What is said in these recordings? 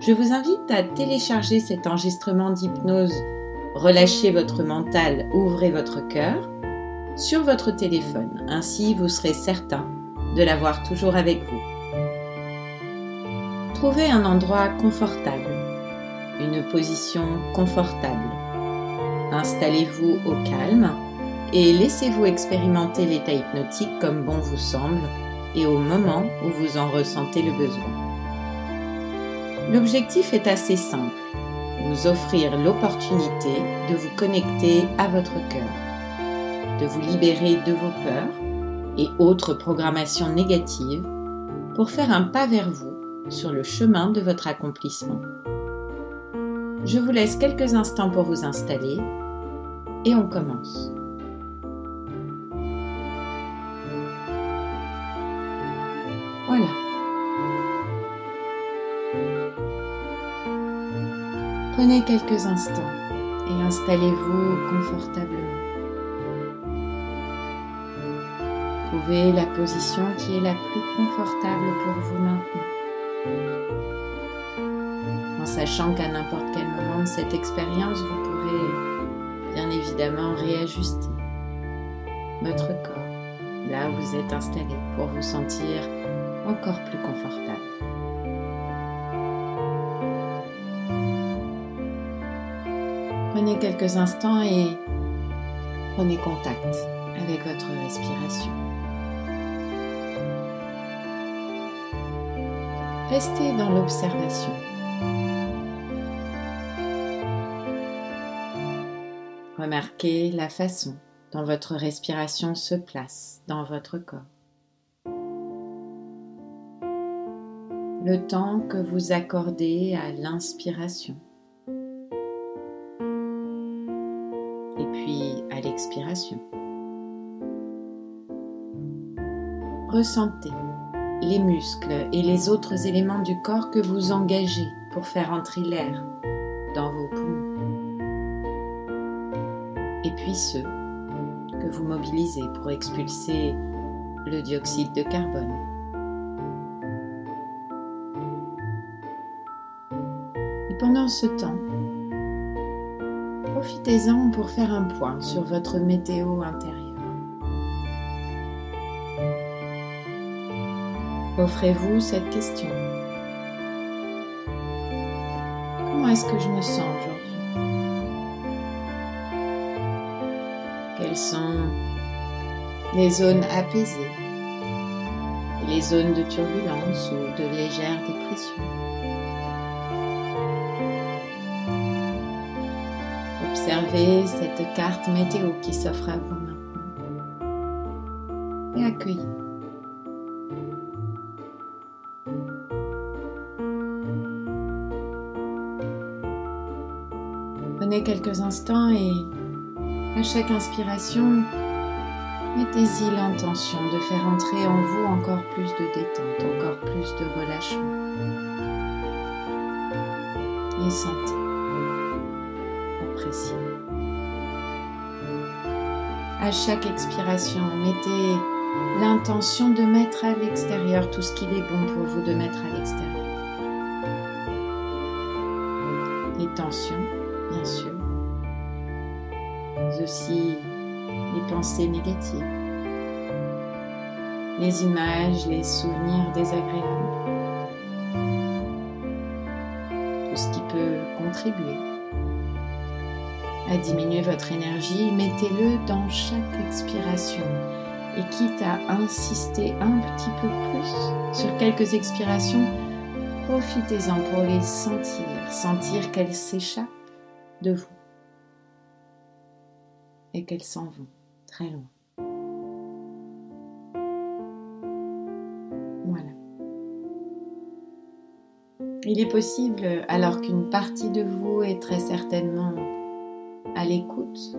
Je vous invite à télécharger cet enregistrement d'hypnose Relâchez votre mental, ouvrez votre cœur sur votre téléphone. Ainsi, vous serez certain de l'avoir toujours avec vous. Trouvez un endroit confortable, une position confortable. Installez-vous au calme et laissez-vous expérimenter l'état hypnotique comme bon vous semble et au moment où vous en ressentez le besoin. L'objectif est assez simple, vous offrir l'opportunité de vous connecter à votre cœur, de vous libérer de vos peurs et autres programmations négatives pour faire un pas vers vous sur le chemin de votre accomplissement. Je vous laisse quelques instants pour vous installer et on commence. Voilà. Prenez quelques instants et installez-vous confortablement. Trouvez la position qui est la plus confortable pour vous maintenant. En sachant qu'à n'importe quel moment de cette expérience, vous pourrez bien évidemment réajuster votre corps là où vous êtes installé pour vous sentir encore plus confortable. Prenez quelques instants et prenez contact avec votre respiration. Restez dans l'observation. Remarquez la façon dont votre respiration se place dans votre corps. Le temps que vous accordez à l'inspiration. Ressentez les muscles et les autres éléments du corps que vous engagez pour faire entrer l'air dans vos poumons. Et puis ceux que vous mobilisez pour expulser le dioxyde de carbone. Et pendant ce temps, profitez-en pour faire un point sur votre météo intérieure. Offrez-vous cette question. Comment est-ce que je me sens aujourd'hui? Quelles sont les zones apaisées? Les zones de turbulence ou de légère dépression? Observez cette carte météo qui s'offre à vous maintenant et accueillez. Prenez quelques instants et à chaque inspiration, mettez-y l'intention de faire entrer en vous encore plus de détente, encore plus de relâchement. Et sentez, appréciez. À chaque expiration, mettez l'intention de mettre à l'extérieur tout ce qu'il est bon pour vous de mettre à l'extérieur. Les tensions, bien sûr, mais aussi les pensées négatives, les images, les souvenirs désagréables, tout ce qui peut contribuer à diminuer votre énergie, mettez-le dans chaque expiration. Et quitte à insister un petit peu plus sur quelques expirations, profitez-en pour les sentir, sentir qu'elles s'échappent de vous et qu'elles s'en vont très loin. Voilà. Il est possible, alors qu'une partie de vous est très certainement à l'écoute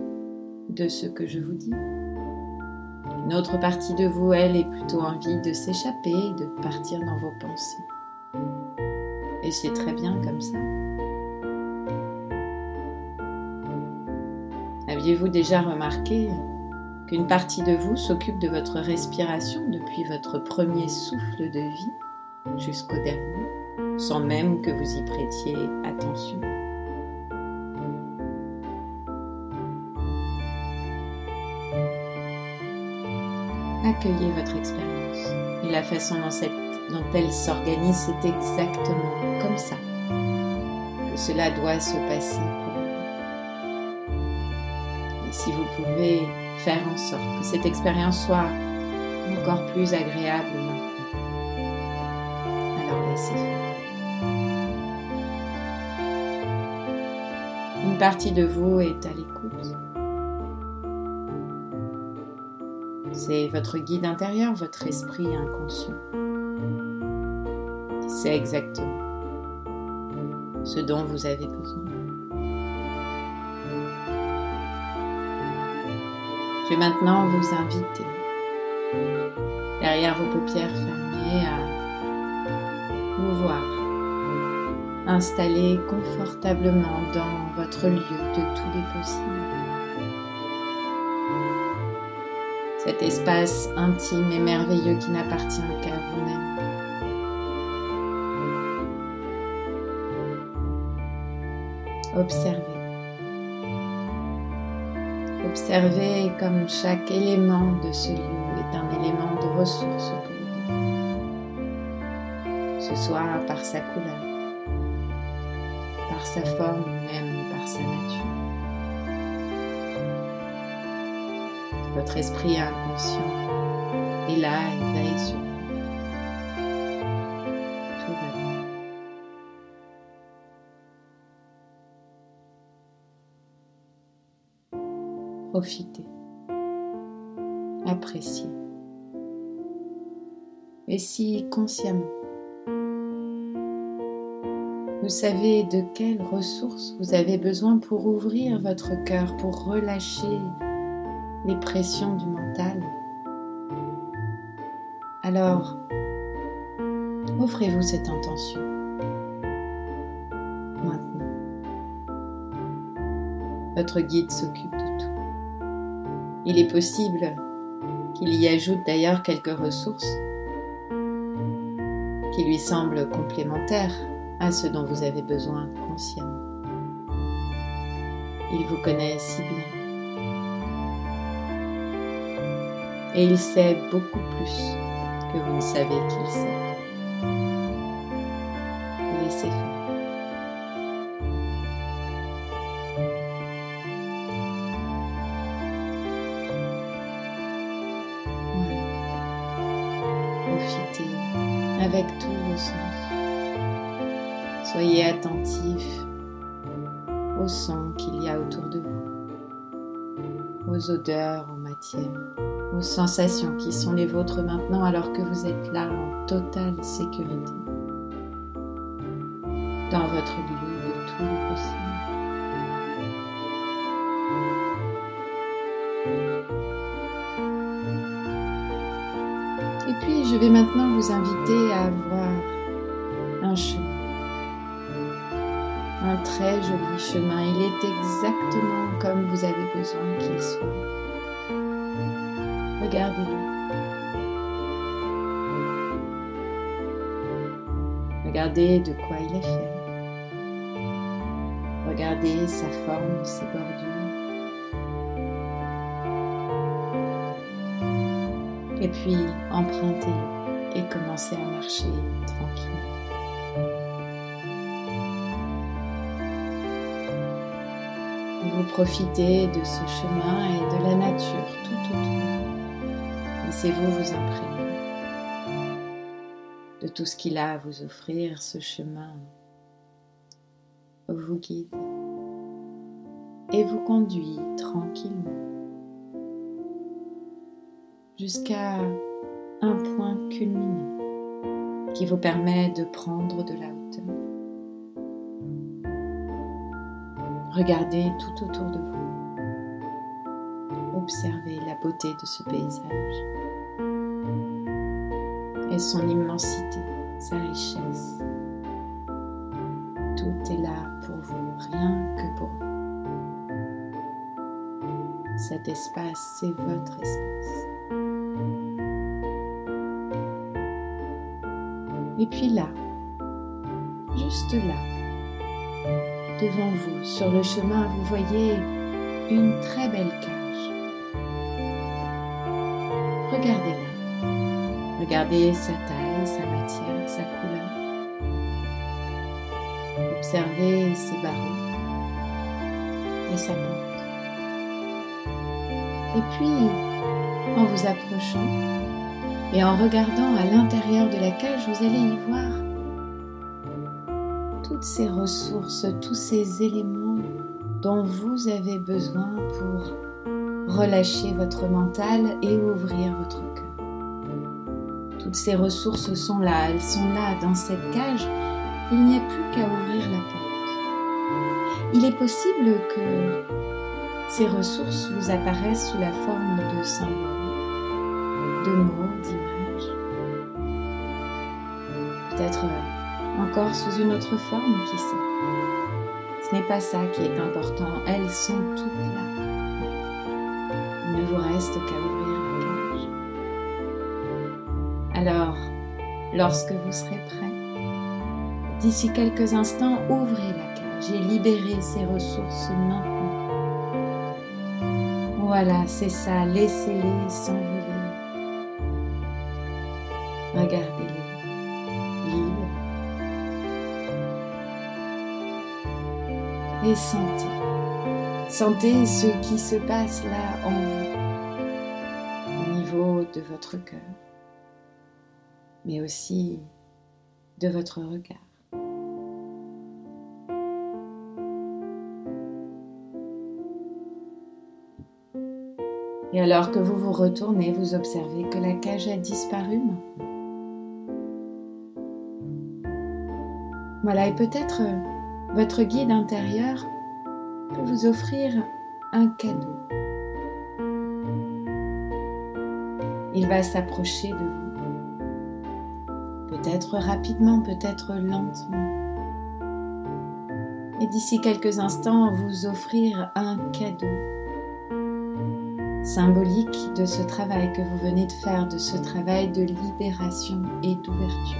de ce que je vous dis, une autre partie de vous, elle, est plutôt envie de s'échapper, de partir dans vos pensées. Et c'est très bien comme ça. Aviez-vous déjà remarqué qu'une partie de vous s'occupe de votre respiration depuis votre premier souffle de vie jusqu'au dernier, sans même que vous y prêtiez attention? Accueillez votre expérience et la façon dont, elle s'organise, c'est exactement comme ça que cela doit se passer. Et si vous pouvez faire en sorte que cette expérience soit encore plus agréable maintenant, alors laissez faire. Une partie de vous est à l'écoute. Votre guide intérieur, votre esprit inconscient. C'est exactement ce dont vous avez besoin. Je vais maintenant vous inviter, derrière vos paupières fermées, à vous voir installé confortablement dans votre lieu de tous les possibles. Cet espace intime et merveilleux qui n'appartient qu'à vous-même. Observez. Observez comme chaque élément de ce lieu est un élément de ressource pour vous. Ce soit par sa couleur, par sa forme ou même par sa nature. Votre esprit inconscient est là et veille sur. Tout va bien. Profitez. Appréciez. Et si consciemment, vous savez de quelles ressources vous avez besoin pour ouvrir votre cœur, pour relâcher les pressions du mental. Alors, offrez-vous cette intention. Maintenant, votre guide s'occupe de tout. Il est possible qu'il y ajoute d'ailleurs quelques ressources qui lui semblent complémentaires à ce dont vous avez besoin consciemment. Il vous connaît si bien et il sait beaucoup plus que vous ne savez qu'il sait. Laissez faire. Profitez avec tous vos sens. Soyez attentif aux sons qu'il y a autour de vous, aux odeurs en matière aux sensations qui sont les vôtres maintenant alors que vous êtes là en totale sécurité dans votre lieu de tout le possible. Et puis je vais maintenant vous inviter à voir un chemin. Un très joli chemin. Il est exactement comme vous avez besoin qu'il soit. Regardez-le. Regardez de quoi il est fait. Regardez sa forme, ses bordures. Et puis empruntez-le et commencez à marcher tranquillement. Vous profitez de ce chemin et de la nature tout autour. Laissez-vous vous imprégner de tout ce qu'il a à vous offrir, ce chemin vous guide et vous conduit tranquillement jusqu'à un point culminant qui vous permet de prendre de la hauteur. Regardez tout autour de vous. Observez la beauté de ce paysage et son immensité, sa richesse. Tout est là pour vous, rien que pour vous. Cet espace, c'est votre espace. Et puis là, juste là, devant vous, sur le chemin, vous voyez une très belle cage. Regardez-la. Regardez sa taille, sa matière, sa couleur. Observez ses barreaux et sa porte. Et puis, en vous approchant et en regardant à l'intérieur de la cage, vous allez y voir toutes ces ressources, tous ces éléments dont vous avez besoin pour relâcher votre mental et ouvrir votre cœur. Ces ressources sont là, elles sont là dans cette cage. Il n'y a plus qu'à ouvrir la porte. Il est possible que ces ressources vous apparaissent sous la forme de symboles, de mots, d'images. Peut-être encore sous une autre forme, qui sait. Ce n'est pas ça qui est important, elles sont toutes là. Il ne vous reste qu'à ouvrir. Alors, lorsque vous serez prêt, d'ici quelques instants, ouvrez la cage et libérez ces ressources maintenant. Voilà, c'est ça, laissez-les s'envoler. Regardez-les, libres et sentez. Sentez ce qui se passe là en vous, au niveau de votre cœur, mais aussi de votre regard. Et alors que vous vous retournez, vous observez que la cage a disparu maintenant. Voilà, et peut-être votre guide intérieur peut vous offrir un cadeau. Il va s'approcher de vous. Peut-être rapidement, peut-être lentement. Et d'ici quelques instants, vous offrir un cadeau symbolique de ce travail que vous venez de faire, de ce travail de libération et d'ouverture.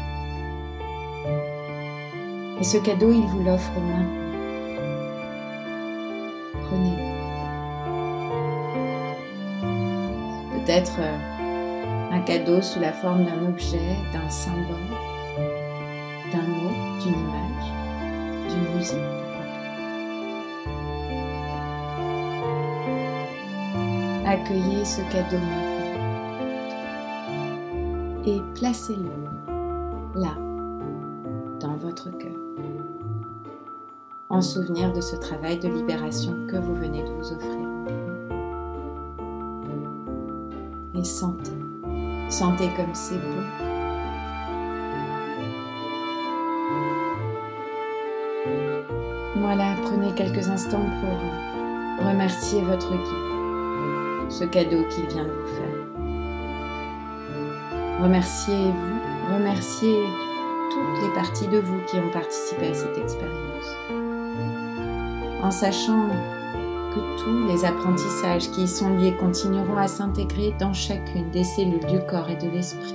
Et ce cadeau, il vous l'offre maintenant. Prenez-le. Peut-être un cadeau sous la forme d'un objet, d'un symbole, d'un mot, d'une image, d'une musique. Accueillez ce cadeau maintenant et placez-le là, dans votre cœur en souvenir de ce travail de libération que vous venez de vous offrir. Et sentez, sentez comme c'est beau. Voilà, prenez quelques instants pour remercier votre guide, ce cadeau qu'il vient de vous faire. Remerciez-vous, remerciez toutes les parties de vous qui ont participé à cette expérience en sachant que tous les apprentissages qui y sont liés continueront à s'intégrer dans chacune des cellules du corps et de l'esprit.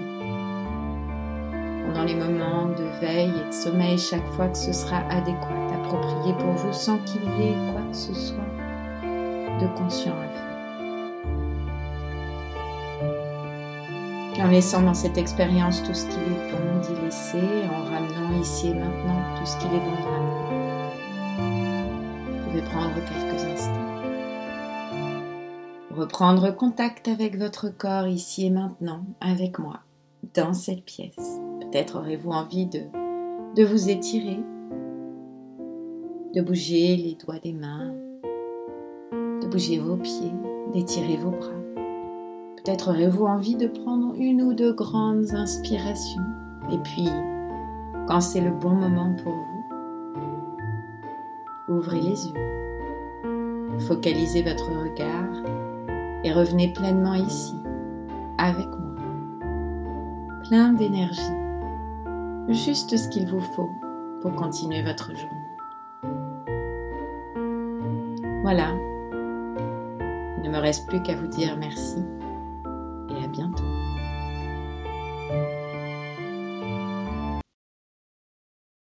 Pendant les moments de veille et de sommeil, chaque fois que ce sera adéquat, approprié pour vous, sans qu'il y ait quoi que ce soit de conscient à faire. En laissant dans cette expérience tout ce qu'il est bon d'y laisser, en ramenant ici et maintenant tout ce qu'il est bon de ramener prendre quelques instants. Reprendre contact avec votre corps ici et maintenant, avec moi, dans cette pièce. Peut-être aurez-vous envie de, vous étirer, de bouger les doigts des mains, de bouger vos pieds, d'étirer vos bras. Peut-être aurez-vous envie de prendre une ou deux grandes inspirations. Et puis, quand c'est le bon moment pour vous, ouvrez les yeux Focalisez votre regard et revenez pleinement ici, avec moi. Plein d'énergie, juste ce qu'il vous faut pour continuer votre journée. Voilà, il ne me reste plus qu'à vous dire merci.